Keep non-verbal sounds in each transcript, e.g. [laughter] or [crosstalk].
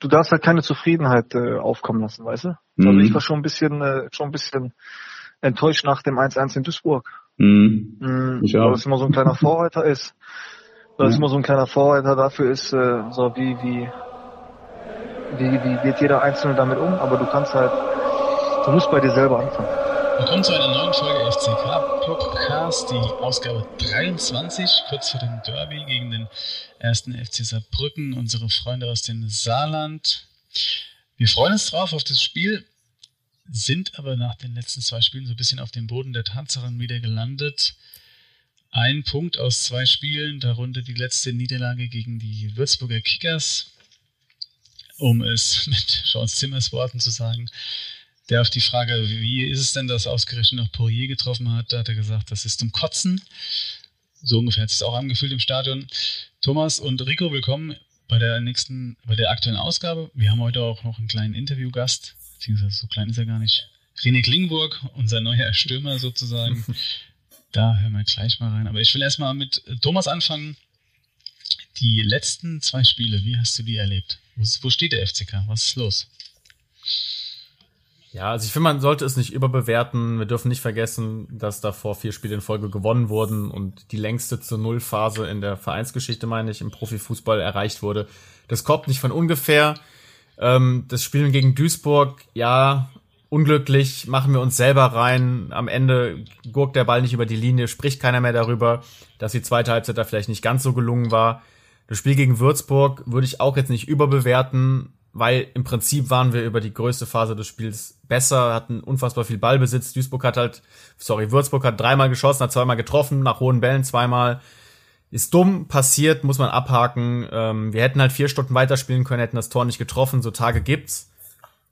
du darfst halt keine Zufriedenheit äh, aufkommen lassen, weißt du? Mhm. Also ich war schon ein bisschen, äh, schon ein bisschen enttäuscht nach dem 1-1 in Duisburg. Mhm. Mhm, ich. Weil es immer so ein kleiner Vorreiter ist. Weil ja. es immer so ein kleiner Vorreiter dafür ist, äh, so wie, wie, wie, wie geht jeder Einzelne damit um, aber du kannst halt, du musst bei dir selber anfangen. Willkommen zu einer neuen Folge FCK Podcast, die Ausgabe 23, kurz vor dem Derby gegen den ersten FC Saarbrücken, unsere Freunde aus dem Saarland. Wir freuen uns drauf auf das Spiel, sind aber nach den letzten zwei Spielen so ein bisschen auf dem Boden der Tatsachen wieder gelandet. Ein Punkt aus zwei Spielen, darunter die letzte Niederlage gegen die Würzburger Kickers, um es [laughs] mit Sean Zimmers Worten zu sagen der auf die Frage, wie ist es denn, dass ausgerechnet noch Poirier getroffen hat, da hat er gesagt, das ist zum Kotzen. So ungefähr hat es auch angefühlt im Stadion. Thomas und Rico, willkommen bei der nächsten, bei der aktuellen Ausgabe. Wir haben heute auch noch einen kleinen Interviewgast, beziehungsweise so klein ist er gar nicht. René Klingburg, unser neuer Stürmer sozusagen. [laughs] da hören wir gleich mal rein. Aber ich will erstmal mit Thomas anfangen. Die letzten zwei Spiele, wie hast du die erlebt? Wo, steht der FCK? Was ist los? Ja, also ich finde, man sollte es nicht überbewerten. Wir dürfen nicht vergessen, dass davor vier Spiele in Folge gewonnen wurden und die längste zur Nullphase in der Vereinsgeschichte, meine ich, im Profifußball erreicht wurde. Das kommt nicht von ungefähr. Ähm, das Spielen gegen Duisburg, ja, unglücklich, machen wir uns selber rein. Am Ende gurkt der Ball nicht über die Linie, spricht keiner mehr darüber, dass die zweite Halbzeit da vielleicht nicht ganz so gelungen war. Das Spiel gegen Würzburg würde ich auch jetzt nicht überbewerten weil im Prinzip waren wir über die größte Phase des Spiels besser, hatten unfassbar viel Ballbesitz. Duisburg hat halt, sorry, Würzburg hat dreimal geschossen, hat zweimal getroffen, nach hohen Bällen zweimal. Ist dumm, passiert, muss man abhaken. Ähm, wir hätten halt vier Stunden weiterspielen können, hätten das Tor nicht getroffen. So Tage gibt's.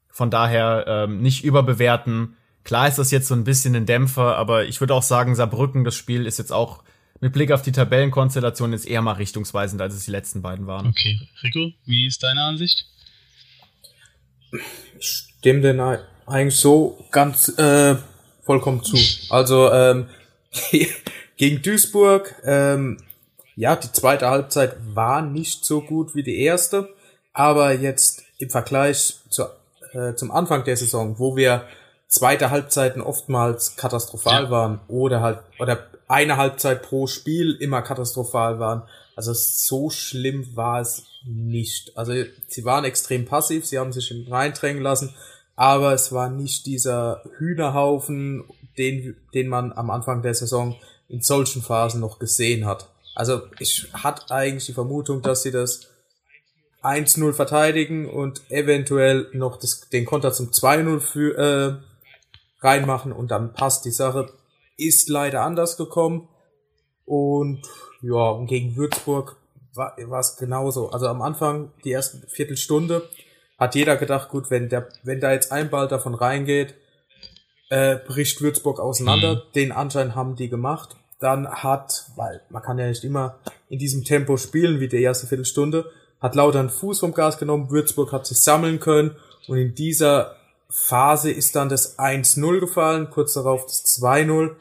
Von daher ähm, nicht überbewerten. Klar ist das jetzt so ein bisschen ein Dämpfer, aber ich würde auch sagen, Saarbrücken, das Spiel ist jetzt auch mit Blick auf die Tabellenkonstellation jetzt eher mal richtungsweisend, als es die letzten beiden waren. Okay, Rico, wie ist deine Ansicht? Ich stimme denn eigentlich so ganz äh, vollkommen zu. Also ähm, [laughs] gegen Duisburg, ähm, ja, die zweite Halbzeit war nicht so gut wie die erste, aber jetzt im Vergleich zu, äh, zum Anfang der Saison, wo wir zweite Halbzeiten oftmals katastrophal ja. waren oder halt oder eine Halbzeit pro Spiel immer katastrophal waren. Also so schlimm war es nicht. Also sie waren extrem passiv, sie haben sich reindrängen lassen, aber es war nicht dieser Hühnerhaufen, den, den man am Anfang der Saison in solchen Phasen noch gesehen hat. Also ich hatte eigentlich die Vermutung, dass sie das 1-0 verteidigen und eventuell noch das, den Konter zum 2-0 für, äh, reinmachen und dann passt die Sache. Ist leider anders gekommen. Und ja, gegen Würzburg war, war es genauso. Also am Anfang, die ersten Viertelstunde, hat jeder gedacht, gut, wenn der, wenn da jetzt ein Ball davon reingeht, äh, bricht Würzburg auseinander. Mhm. Den Anschein haben die gemacht. Dann hat, weil man kann ja nicht immer in diesem Tempo spielen wie die erste Viertelstunde, hat lauter einen Fuß vom Gas genommen, Würzburg hat sich sammeln können und in dieser Phase ist dann das 1-0 gefallen, kurz darauf das 2-0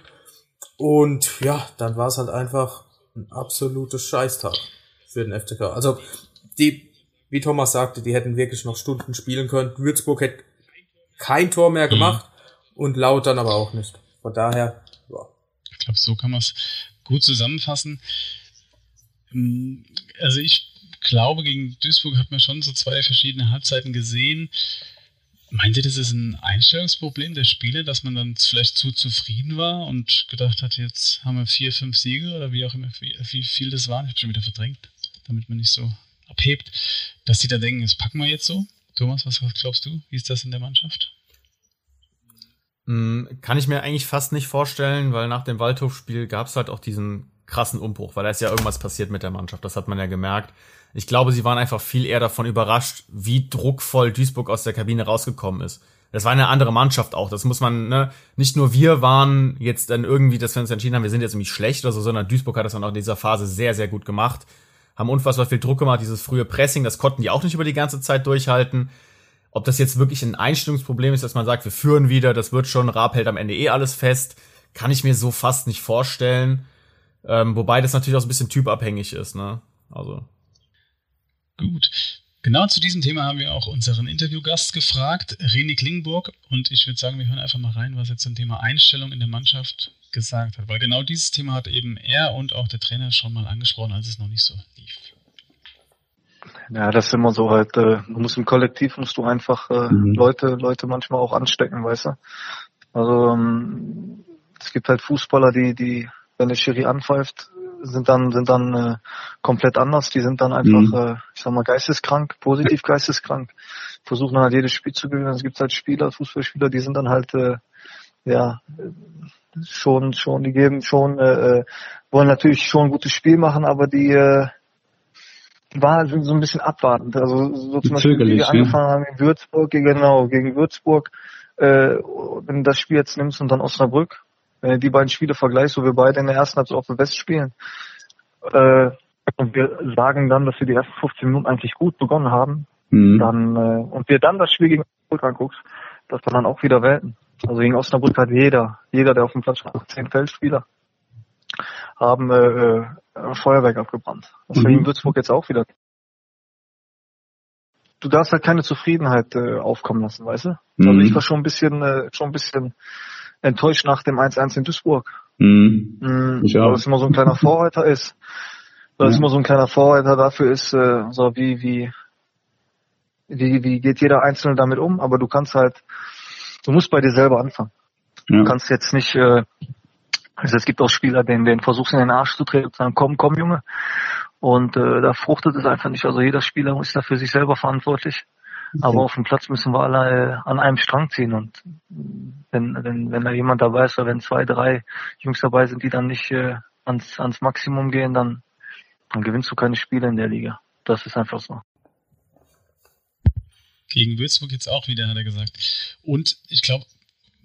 und ja, dann war es halt einfach ein absolutes Scheißtag für den FCK. Also die, wie Thomas sagte, die hätten wirklich noch Stunden spielen können. Würzburg hätte kein Tor mehr gemacht mhm. und Lautern aber auch nicht. Von daher, ja. Ich glaube, so kann man es gut zusammenfassen. Mm, also ich glaube, gegen Duisburg hat man schon so zwei verschiedene Halbzeiten gesehen. Meint ihr, das ist ein Einstellungsproblem der Spieler, dass man dann vielleicht zu zufrieden war und gedacht hat, jetzt haben wir vier, fünf Siege oder wie auch immer, wie viel das waren? Ich habe schon wieder verdrängt damit man nicht so abhebt, dass die da denken, das packen wir jetzt so. Thomas, was glaubst du? Wie ist das in der Mannschaft? Hm, kann ich mir eigentlich fast nicht vorstellen, weil nach dem Waldhofspiel gab es halt auch diesen krassen Umbruch, weil da ist ja irgendwas passiert mit der Mannschaft, das hat man ja gemerkt. Ich glaube, sie waren einfach viel eher davon überrascht, wie druckvoll Duisburg aus der Kabine rausgekommen ist. Das war eine andere Mannschaft auch. Das muss man, ne, nicht nur wir waren jetzt dann irgendwie, dass wir uns entschieden haben, wir sind jetzt nämlich schlecht oder so, sondern Duisburg hat das dann auch in dieser Phase sehr, sehr gut gemacht haben unfassbar viel Druck gemacht, dieses frühe Pressing, das konnten die auch nicht über die ganze Zeit durchhalten. Ob das jetzt wirklich ein Einstellungsproblem ist, dass man sagt, wir führen wieder, das wird schon, Raab hält am Ende eh alles fest, kann ich mir so fast nicht vorstellen. Ähm, wobei das natürlich auch so ein bisschen typabhängig ist, ne? Also. Gut. Genau zu diesem Thema haben wir auch unseren Interviewgast gefragt, René Klingburg. Und ich würde sagen, wir hören einfach mal rein, was er zum Thema Einstellung in der Mannschaft gesagt hat. Weil genau dieses Thema hat eben er und auch der Trainer schon mal angesprochen, als es noch nicht so lief. Ja, das ist immer so halt, äh, du musst im Kollektiv musst du einfach äh, mhm. Leute, Leute manchmal auch anstecken, weißt du? Also ähm, es gibt halt Fußballer, die, die, wenn der Schiri anpfeift, sind dann sind dann äh, komplett anders. Die sind dann einfach, mhm. äh, ich sag mal, geisteskrank, positiv geisteskrank, versuchen dann halt jedes Spiel zu gewinnen. Es gibt halt Spieler, Fußballspieler, die sind dann halt äh, ja schon schon, die geben schon, äh, äh wollen natürlich schon ein gutes Spiel machen, aber die äh, war so ein bisschen abwartend. Also so zum Beispiel, wie wir angefangen haben in Würzburg, genau, gegen Würzburg, äh, wenn du das Spiel jetzt nimmst und dann Osnabrück, wenn du die beiden Spiele vergleichst, wo wir beide in der ersten Halbzeit auf der West spielen, äh, und wir sagen dann, dass wir die ersten 15 Minuten eigentlich gut begonnen haben, mhm. dann äh, und wir dann das Spiel gegen Osnabrück anguckst, das war dann auch wieder Welten. Also gegen Osnabrück hat jeder, jeder, der auf dem Platz stand, zehn Feldspieler, haben äh, äh, Feuerwerk abgebrannt. Das mhm. in Würzburg jetzt auch wieder. Du darfst halt keine Zufriedenheit äh, aufkommen lassen, weißt du? Mhm. Also ich war schon ein bisschen, äh, schon ein bisschen enttäuscht nach dem 1-1 in Duisburg. Mhm. Mhm, ich auch. Weil es immer so ein kleiner Vorreiter ist. Weil ja. es immer so ein kleiner Vorreiter dafür ist, äh, so wie, wie, wie, wie geht jeder Einzelne damit um, aber du kannst halt, du musst bei dir selber anfangen. Ja. Du kannst jetzt nicht, äh, also es gibt auch Spieler, denen, denen versuchst in den Arsch zu treten und sagen, komm, komm, Junge. Und äh, da fruchtet es einfach nicht. Also jeder Spieler ist da für sich selber verantwortlich. Aber auf dem Platz müssen wir alle äh, an einem Strang ziehen. Und wenn, wenn, wenn da jemand dabei ist oder wenn zwei, drei Jungs dabei sind, die dann nicht äh, ans, ans Maximum gehen, dann, dann gewinnst du keine Spiele in der Liga. Das ist einfach so. Gegen Würzburg jetzt auch wieder, hat er gesagt. Und ich glaube,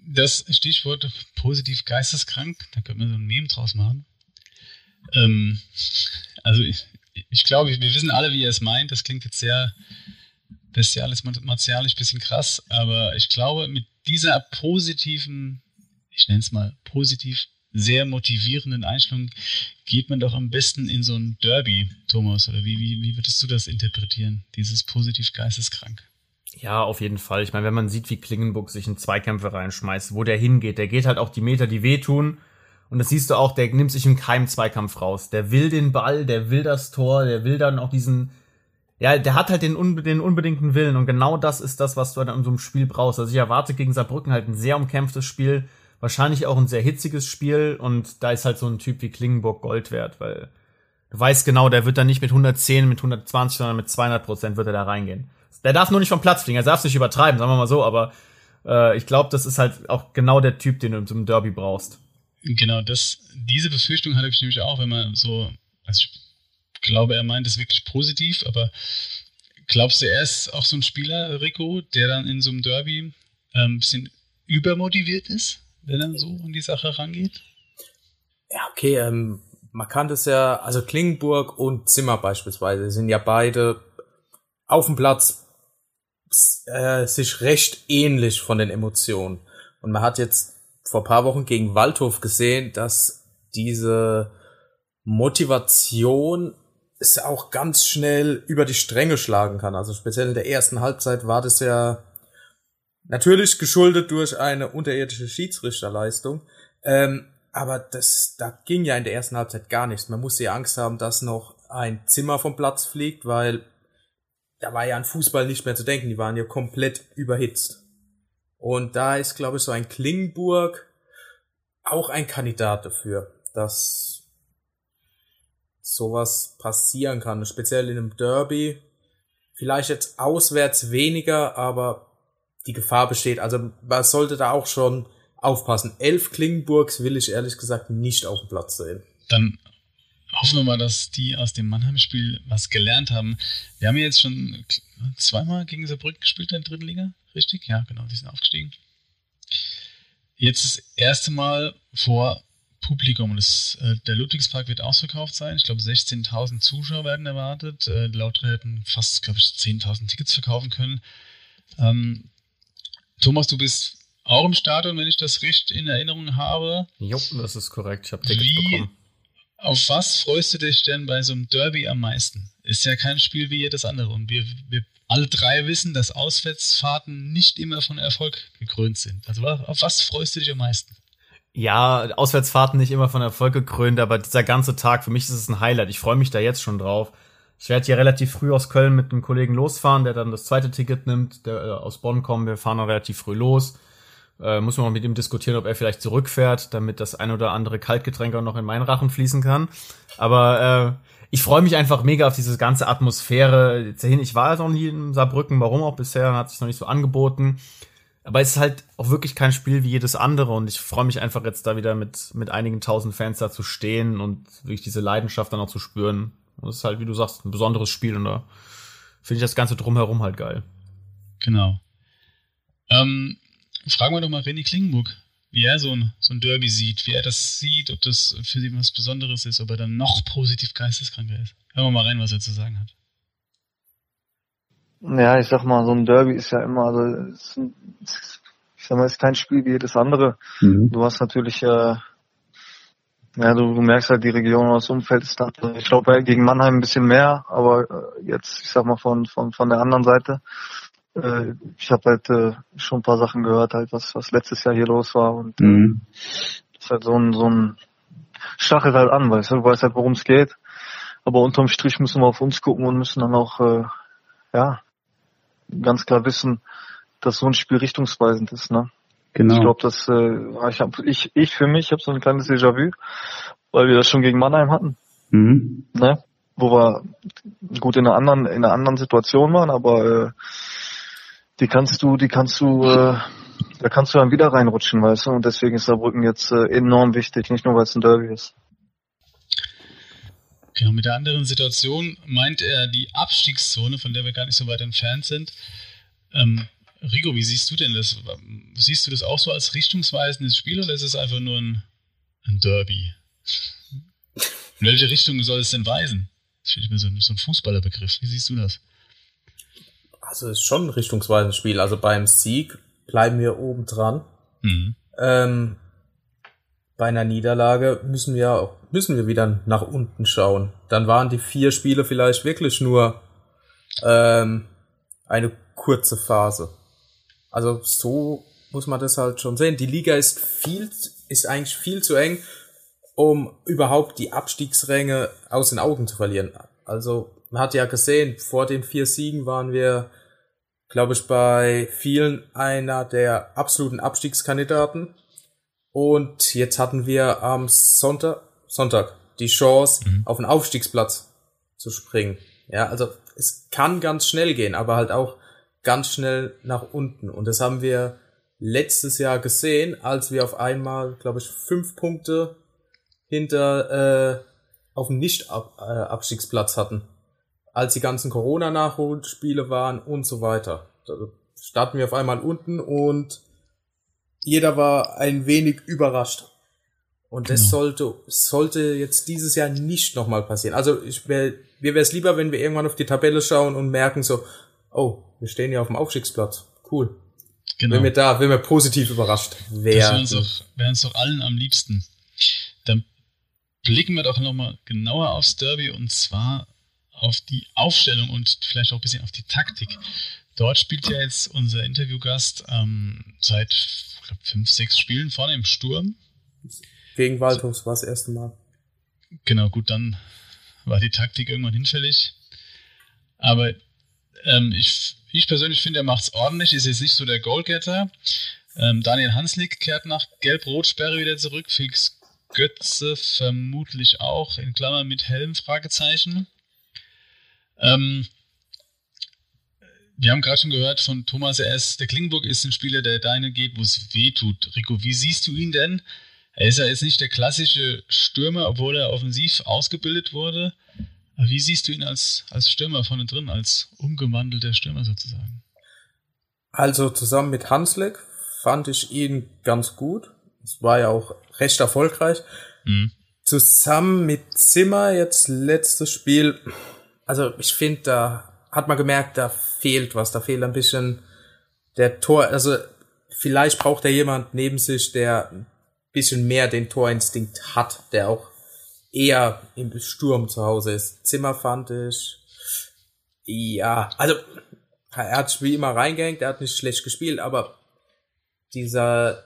das Stichwort positiv geisteskrank, da könnte man so ein Meme draus machen. Ähm, also ich, ich glaube, wir wissen alle, wie er es meint. Das klingt jetzt sehr bestialisch, martialisch, bisschen krass, aber ich glaube, mit dieser positiven, ich nenne es mal positiv, sehr motivierenden Einstellung geht man doch am besten in so ein Derby, Thomas, oder wie, wie, wie würdest du das interpretieren, dieses positiv geisteskrank? Ja, auf jeden Fall. Ich meine, wenn man sieht, wie Klingenburg sich in Zweikämpfe reinschmeißt, wo der hingeht, der geht halt auch die Meter, die wehtun. Und das siehst du auch, der nimmt sich im Keim Zweikampf raus. Der will den Ball, der will das Tor, der will dann auch diesen, ja, der hat halt den, unbe den unbedingten Willen. Und genau das ist das, was du dann in so einem Spiel brauchst. Also ich erwarte gegen Saarbrücken halt ein sehr umkämpftes Spiel, wahrscheinlich auch ein sehr hitziges Spiel. Und da ist halt so ein Typ wie Klingenburg Gold wert, weil du weißt genau, der wird dann nicht mit 110, mit 120, sondern mit 200 Prozent wird er da reingehen. Der darf nur nicht vom Platz fliegen, er darf es nicht übertreiben, sagen wir mal so, aber äh, ich glaube, das ist halt auch genau der Typ, den du in so einem Derby brauchst. Genau, das, diese Befürchtung hatte ich nämlich auch, wenn man so, also ich glaube, er meint es wirklich positiv, aber glaubst du, er ist auch so ein Spieler, Rico, der dann in so einem Derby ähm, ein bisschen übermotiviert ist, wenn er so an die Sache rangeht? Ja, okay, ähm, man kann das ja, also Klingenburg und Zimmer beispielsweise sind ja beide auf dem Platz äh, sich recht ähnlich von den Emotionen. Und man hat jetzt vor paar Wochen gegen Waldhof gesehen, dass diese Motivation es auch ganz schnell über die Stränge schlagen kann. Also speziell in der ersten Halbzeit war das ja natürlich geschuldet durch eine unterirdische Schiedsrichterleistung. Ähm, aber das, da ging ja in der ersten Halbzeit gar nichts. Man musste ja Angst haben, dass noch ein Zimmer vom Platz fliegt, weil da war ja an Fußball nicht mehr zu denken, die waren ja komplett überhitzt. Und da ist, glaube ich, so ein Klingenburg auch ein Kandidat dafür, dass sowas passieren kann, speziell in einem Derby. Vielleicht jetzt auswärts weniger, aber die Gefahr besteht. Also man sollte da auch schon aufpassen. Elf Klingenburgs will ich ehrlich gesagt nicht auf dem Platz sehen. Dann hoffen wir mal, dass die aus dem Mannheim-Spiel was gelernt haben. Wir haben jetzt schon zweimal gegen Saarbrücken gespielt in der dritten Liga, richtig? Ja, genau, die sind aufgestiegen. Jetzt das erste Mal vor Publikum. Das, äh, der Ludwigspark wird ausverkauft sein. Ich glaube, 16.000 Zuschauer werden erwartet. Äh, laut hätten fast, glaube ich, 10.000 Tickets verkaufen können. Ähm, Thomas, du bist auch im Stadion, wenn ich das richtig in Erinnerung habe. Jo, das ist korrekt. Ich habe Tickets Wie bekommen Auf was freust du dich denn bei so einem Derby am meisten? Ist ja kein Spiel wie jedes andere. Und wir, wir alle drei wissen, dass Auswärtsfahrten nicht immer von Erfolg gekrönt sind. Also auf was freust du dich am meisten? Ja, Auswärtsfahrten nicht immer von Erfolg gekrönt, aber dieser ganze Tag, für mich ist es ein Highlight. Ich freue mich da jetzt schon drauf. Ich werde hier relativ früh aus Köln mit einem Kollegen losfahren, der dann das zweite Ticket nimmt, der äh, aus Bonn kommt. Wir fahren dann relativ früh los. Äh, muss man mit ihm diskutieren, ob er vielleicht zurückfährt, damit das ein oder andere Kaltgetränk auch noch in meinen Rachen fließen kann. Aber äh, ich freue mich einfach mega auf diese ganze Atmosphäre. Ich war noch nie in Saarbrücken, warum auch bisher, hat sich noch nicht so angeboten. Aber es ist halt auch wirklich kein Spiel wie jedes andere und ich freue mich einfach jetzt da wieder mit, mit einigen tausend Fans da zu stehen und wirklich diese Leidenschaft dann auch zu spüren. Und es ist halt, wie du sagst, ein besonderes Spiel und da finde ich das Ganze drumherum halt geil. Genau. Ähm, fragen wir doch mal René Klingenburg, wie er so ein, so ein Derby sieht, wie er das sieht, ob das für ihn was Besonderes ist, ob er dann noch positiv geisteskranker ist. Hören wir mal rein, was er zu sagen hat. Ja, ich sag mal, so ein Derby ist ja immer, also ist, ich sag mal, ist kein Spiel wie jedes andere. Mhm. Du hast natürlich, äh, ja, du, du merkst halt die Region aus Umfeld ist da. Ich glaube gegen Mannheim ein bisschen mehr, aber äh, jetzt, ich sag mal von von von der anderen Seite. Äh, ich habe halt äh, schon ein paar Sachen gehört, halt was was letztes Jahr hier los war und äh, mhm. ist halt so ein so ein stachelt halt an, weißt du, du weißt halt, worum es geht. Aber unterm Strich müssen wir auf uns gucken und müssen dann auch äh, ja ganz klar wissen, dass so ein Spiel richtungsweisend ist. Ne? Genau. Ich glaube, dass äh, ich, hab, ich, ich für mich habe so ein kleines Déjà-vu, weil wir das schon gegen Mannheim hatten. Mhm. Ne? Wo wir gut in einer anderen, in einer anderen Situation waren, aber äh, die kannst du, die kannst du, äh, da kannst du dann wieder reinrutschen, weißt du? Und deswegen ist Saarbrücken jetzt äh, enorm wichtig, nicht nur weil es ein Derby ist. Genau, mit der anderen Situation meint er die Abstiegszone, von der wir gar nicht so weit entfernt sind. Ähm, Rico, wie siehst du denn das? Siehst du das auch so als richtungsweisendes Spiel oder ist es einfach nur ein, ein Derby? In welche Richtung soll es denn weisen? Das finde ich mir so, so ein Fußballerbegriff. Wie siehst du das? Also es ist schon ein richtungsweisendes Spiel. Also beim Sieg bleiben wir oben dran. Mhm. Ähm, bei einer Niederlage müssen wir müssen wir wieder nach unten schauen. Dann waren die vier Spiele vielleicht wirklich nur ähm, eine kurze Phase. Also so muss man das halt schon sehen. Die Liga ist viel, ist eigentlich viel zu eng, um überhaupt die Abstiegsränge aus den Augen zu verlieren. Also man hat ja gesehen, vor den vier Siegen waren wir, glaube ich, bei vielen einer der absoluten Abstiegskandidaten. Und jetzt hatten wir am Sonntag, Sonntag die Chance, mhm. auf den Aufstiegsplatz zu springen. Ja, also es kann ganz schnell gehen, aber halt auch ganz schnell nach unten. Und das haben wir letztes Jahr gesehen, als wir auf einmal, glaube ich, fünf Punkte hinter äh, auf dem Nicht-Abstiegsplatz hatten. Als die ganzen Corona-Nachholspiele waren und so weiter. Da starten wir auf einmal unten und jeder war ein wenig überrascht. Und das genau. sollte, sollte jetzt dieses Jahr nicht nochmal passieren. Also ich wär, mir wäre es lieber, wenn wir irgendwann auf die Tabelle schauen und merken so, oh, wir stehen ja auf dem Aufstiegsplatz. Cool. Genau. Wenn wir da, wenn wir positiv überrascht wären. Das wäre uns, doch allen am liebsten. Dann blicken wir doch nochmal genauer aufs Derby und zwar auf die Aufstellung und vielleicht auch ein bisschen auf die Taktik. Dort spielt ja jetzt unser Interviewgast ähm, seit glaub, fünf, sechs Spielen vorne im Sturm. Gegen Waldhof war das erste Mal. Genau, gut, dann war die Taktik irgendwann hinfällig. Aber ähm, ich, ich persönlich finde, er macht es ordentlich, ist jetzt nicht so der Goalgetter. Ähm, Daniel Hanslik kehrt nach Gelb-Rot-Sperre wieder zurück. Felix Götze vermutlich auch, in Klammern mit Helm, Fragezeichen. Ähm, wir haben gerade schon gehört von Thomas R.S., der Klingburg ist ein Spieler, der deine geht, wo es weh tut. Rico, wie siehst du ihn denn? Er ist ja jetzt nicht der klassische Stürmer, obwohl er offensiv ausgebildet wurde. Aber wie siehst du ihn als, als Stürmer vorne drin, als umgewandelter Stürmer sozusagen? Also zusammen mit Hansleck fand ich ihn ganz gut. Es war ja auch recht erfolgreich. Mhm. Zusammen mit Zimmer jetzt letztes Spiel. Also ich finde, da hat man gemerkt, da fehlt was. Da fehlt ein bisschen der Tor. Also vielleicht braucht er jemand neben sich, der ein bisschen mehr den Torinstinkt hat, der auch eher im Sturm zu Hause ist. Zimmer fand ich, ja, also er hat wie immer reingehängt, er hat nicht schlecht gespielt, aber dieser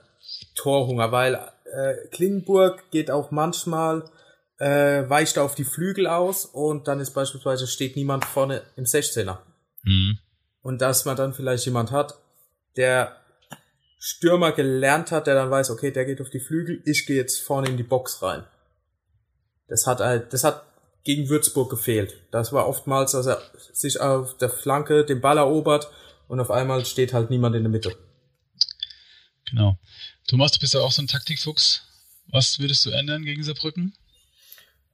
Torhunger, weil äh, Klingenburg geht auch manchmal, äh, weicht auf die Flügel aus und dann ist beispielsweise steht niemand vorne im 16er. Mhm. Und dass man dann vielleicht jemand hat, der Stürmer gelernt hat, der dann weiß, okay, der geht auf die Flügel, ich gehe jetzt vorne in die Box rein. Das hat halt, das hat gegen Würzburg gefehlt. Das war oftmals, dass er sich auf der Flanke den Ball erobert und auf einmal steht halt niemand in der Mitte. Genau. Thomas, du bist ja auch so ein Taktikfuchs. Was würdest du ändern gegen Saarbrücken?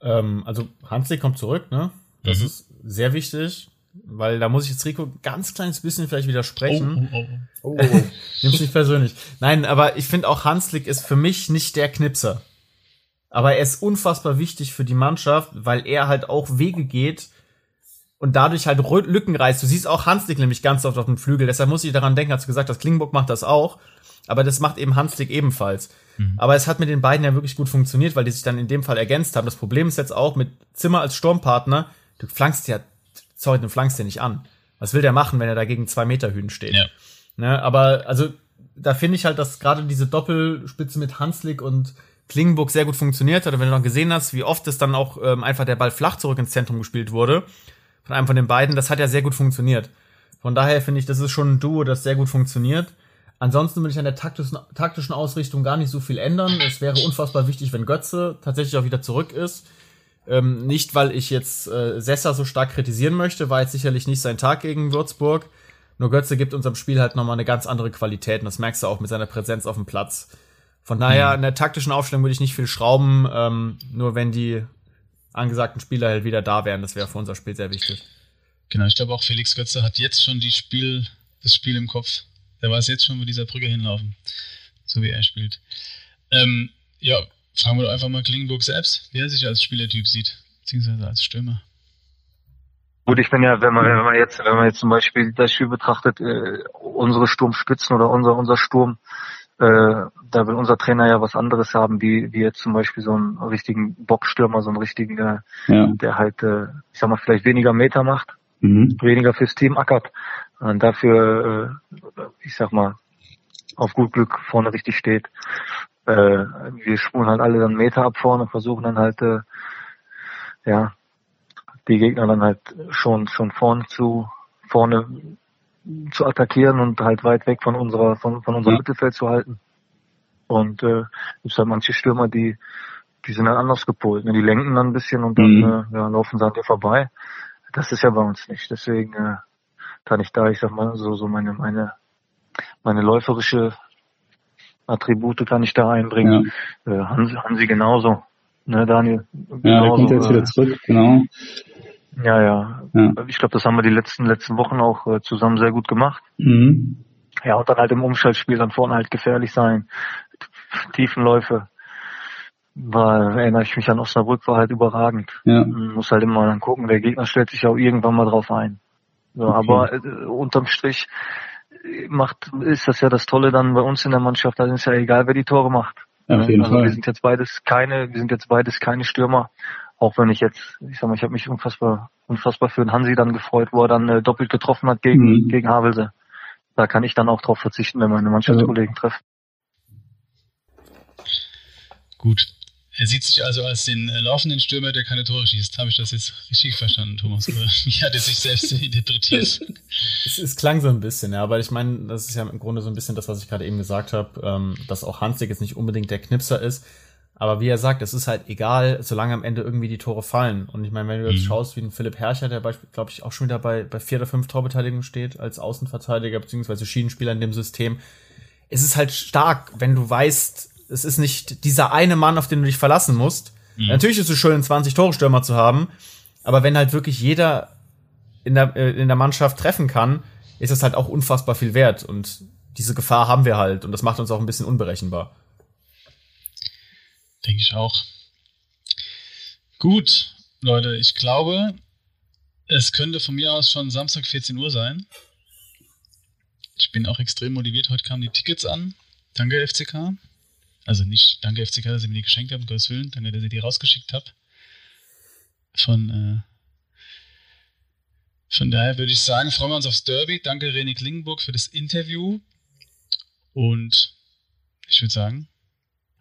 Ähm, also Hanslik kommt zurück, ne? Das mhm. ist sehr wichtig, weil da muss ich jetzt Rico ganz kleines bisschen vielleicht widersprechen. Oh, oh, oh. oh, oh. Nimm's nicht persönlich. Nein, aber ich finde auch Hanslik ist für mich nicht der Knipser. Aber er ist unfassbar wichtig für die Mannschaft, weil er halt auch Wege geht und dadurch halt Lücken reißt. Du siehst auch Hanslik nämlich ganz oft auf dem Flügel. Deshalb muss ich daran denken, als du gesagt hast, Klingenburg macht das auch. Aber das macht eben Hanslik ebenfalls. Mhm. Aber es hat mit den beiden ja wirklich gut funktioniert, weil die sich dann in dem Fall ergänzt haben. Das Problem ist jetzt auch mit Zimmer als Sturmpartner, du flankst ja, sorry, du flankst ja nicht an. Was will der machen, wenn er dagegen zwei Meter Hühn steht? Ja. Ne, aber also da finde ich halt, dass gerade diese Doppelspitze mit Hanslik und Klingenburg sehr gut funktioniert hat. Und wenn du noch gesehen hast, wie oft es dann auch ähm, einfach der Ball flach zurück ins Zentrum gespielt wurde, von einem von den beiden, das hat ja sehr gut funktioniert. Von daher finde ich, das ist schon ein Duo, das sehr gut funktioniert. Ansonsten würde ich an der taktischen, taktischen Ausrichtung gar nicht so viel ändern. Es wäre unfassbar wichtig, wenn Götze tatsächlich auch wieder zurück ist. Ähm, nicht, weil ich jetzt äh, Sessa so stark kritisieren möchte, war jetzt sicherlich nicht sein Tag gegen Würzburg. Nur Götze gibt unserem Spiel halt nochmal eine ganz andere Qualität und das merkst du auch mit seiner Präsenz auf dem Platz. Von daher, mhm. in der taktischen Aufstellung würde ich nicht viel schrauben, ähm, nur wenn die angesagten Spieler halt wieder da wären, das wäre für unser Spiel sehr wichtig. Genau, ich glaube auch Felix Götze hat jetzt schon die Spiel, das Spiel im Kopf. Der weiß jetzt schon, wo dieser Brücke hinlaufen, so wie er spielt. Ähm, ja, fragen wir doch einfach mal Klingenburg selbst, wie er sich als Spielertyp sieht, beziehungsweise als Stürmer. Gut, ich bin ja, wenn man, wenn man jetzt, wenn man jetzt zum Beispiel das Spiel betrachtet, äh, unsere Sturmspitzen oder unser, unser Sturm, äh, da will unser Trainer ja was anderes haben, wie, wie jetzt zum Beispiel so einen richtigen Boxstürmer, so einen richtigen, äh, ja. der halt, äh, ich sag mal, vielleicht weniger Meter macht, mhm. weniger fürs Team ackert und dafür, äh, ich sag mal, auf gut Glück vorne richtig steht. Äh, wir spulen halt alle dann Meter ab vorne, versuchen dann halt, äh, ja, die Gegner dann halt schon schon vorne zu vorne zu attackieren und halt weit weg von unserer von, von unserem ja. Mittelfeld zu halten. Und äh, gibt halt manche Stürmer, die die sind dann anders gepolt. Ne? Die lenken dann ein bisschen und dann mhm. äh, ja, laufen sie an dir vorbei. Das ist ja bei uns nicht. Deswegen äh, kann ich da, ich sag mal, so so meine meine meine läuferische Attribute kann ich da einbringen. Ja. Äh, haben, haben sie genauso. Ne, Daniel? Genauso, ja, kommt jetzt wieder zurück, genau. Ja, ja. ja. Ich glaube, das haben wir die letzten letzten Wochen auch äh, zusammen sehr gut gemacht. Mhm. Ja, und dann halt im Umschaltspiel dann vorne halt gefährlich sein. Tiefenläufe. War, erinnere ich mich an Osnabrück, war halt überragend. Ja. Man muss halt immer dann gucken, der Gegner stellt sich auch irgendwann mal drauf ein. Okay. Aber äh, unterm Strich macht, ist das ja das Tolle dann bei uns in der Mannschaft, da ist ja egal, wer die Tore macht. Ja, auf jeden also Fall. wir sind jetzt beides keine, wir sind jetzt beides keine Stürmer. Auch wenn ich jetzt, ich sag mal, ich habe mich unfassbar, unfassbar für den Hansi dann gefreut, wo er dann äh, doppelt getroffen hat gegen, mhm. gegen Havelse. Da kann ich dann auch drauf verzichten, wenn meine Mannschaftskollegen also. treffen. Gut. Er sieht sich also als den äh, laufenden Stürmer, der keine Tore schießt. Habe ich das jetzt richtig verstanden, Thomas? [laughs] Wie hat er sich selbst interpretiert? [laughs] es, es, klang so ein bisschen, ja, aber ich meine, das ist ja im Grunde so ein bisschen das, was ich gerade eben gesagt habe, ähm, dass auch Hanslik jetzt nicht unbedingt der Knipser ist. Aber wie er sagt, es ist halt egal, solange am Ende irgendwie die Tore fallen. Und ich meine, wenn du jetzt mhm. schaust, wie ein Philipp Herrscher, der beispielsweise, glaube ich, auch schon wieder bei, bei vier oder fünf Torbeteiligungen steht, als Außenverteidiger beziehungsweise Schienenspieler in dem System, ist es halt stark, wenn du weißt, es ist nicht dieser eine Mann, auf den du dich verlassen musst. Mhm. Natürlich ist es schön, 20 Tore-Stürmer zu haben, aber wenn halt wirklich jeder in der, äh, in der Mannschaft treffen kann, ist es halt auch unfassbar viel wert. Und diese Gefahr haben wir halt und das macht uns auch ein bisschen unberechenbar. Denke ich auch. Gut, Leute, ich glaube, es könnte von mir aus schon Samstag 14 Uhr sein. Ich bin auch extrem motiviert. Heute kamen die Tickets an. Danke, FCK. Also nicht danke, FCK, dass ihr mir die geschenkt habt, um Gottes Willen. Danke, dass ihr die rausgeschickt habt. Von, äh, von daher würde ich sagen, freuen wir uns aufs Derby. Danke René Klingenburg für das Interview. Und ich würde sagen,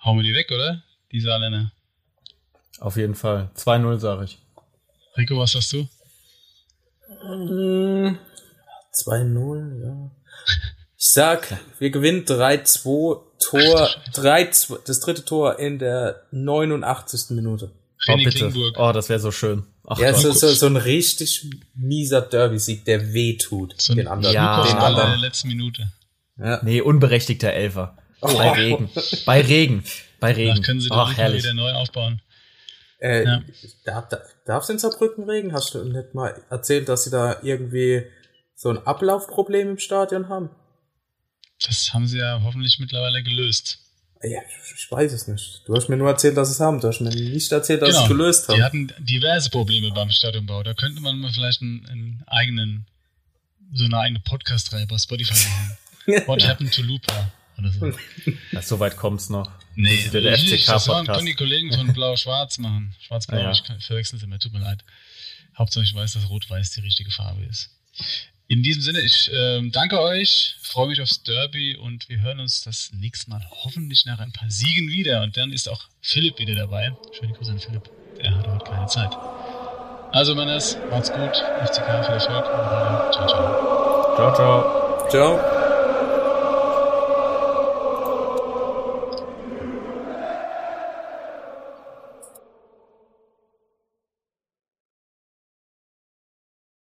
hauen wir die weg, oder? Die Saarländer. Auf jeden Fall. 2-0, sage ich. Rico, was hast du? 2-0, ja. Ich sag, wir gewinnen 3-2, Tor, 3 -2, das dritte Tor in der 89. Minute. Oh, bitte. Oh, das wäre so schön. Ach, ja, so, so, so ein richtig mieser Derby-Sieg, der weh tut. So den anderen. Ja, den anderen. in der letzten Minute. Ja. Nee, unberechtigter Elfer. Oh. Bei Regen. Bei Regen. Bei Regen. Ach, können sie den herrlich. wieder neu aufbauen. Äh, ja. darf, darf es in Saarbrücken Regen? Hast du nicht mal erzählt, dass sie da irgendwie so ein Ablaufproblem im Stadion haben? Das haben sie ja hoffentlich mittlerweile gelöst. Ja, ich weiß es nicht. Du hast mir nur erzählt, dass sie es haben. Du hast mir nicht erzählt, dass genau. sie es gelöst haben. Die hatten diverse Probleme beim Stadionbau. Da könnte man mal vielleicht einen, einen eigenen, so eine eigene Podcast-Reihe bei Spotify machen. [laughs] What happened to Looper? Oder so. Ja, so weit kommt's noch. Nee, der, der FCK das waren, können die Kollegen von [laughs] Blau-Schwarz machen. Schwarz-Blau, ah, ja. ich verwechsel es immer, tut mir leid. Hauptsache ich weiß, dass Rot-Weiß die richtige Farbe ist. In diesem Sinne, ich ähm, danke euch, freue mich aufs Derby und wir hören uns das nächste Mal hoffentlich nach ein paar Siegen wieder. Und dann ist auch Philipp wieder dabei. Schöne Grüße an Philipp. Er hat heute keine Zeit. Also, Männers, macht's gut. FCK viel Erfolg. Ciao, ciao. Ciao, ciao. Ciao.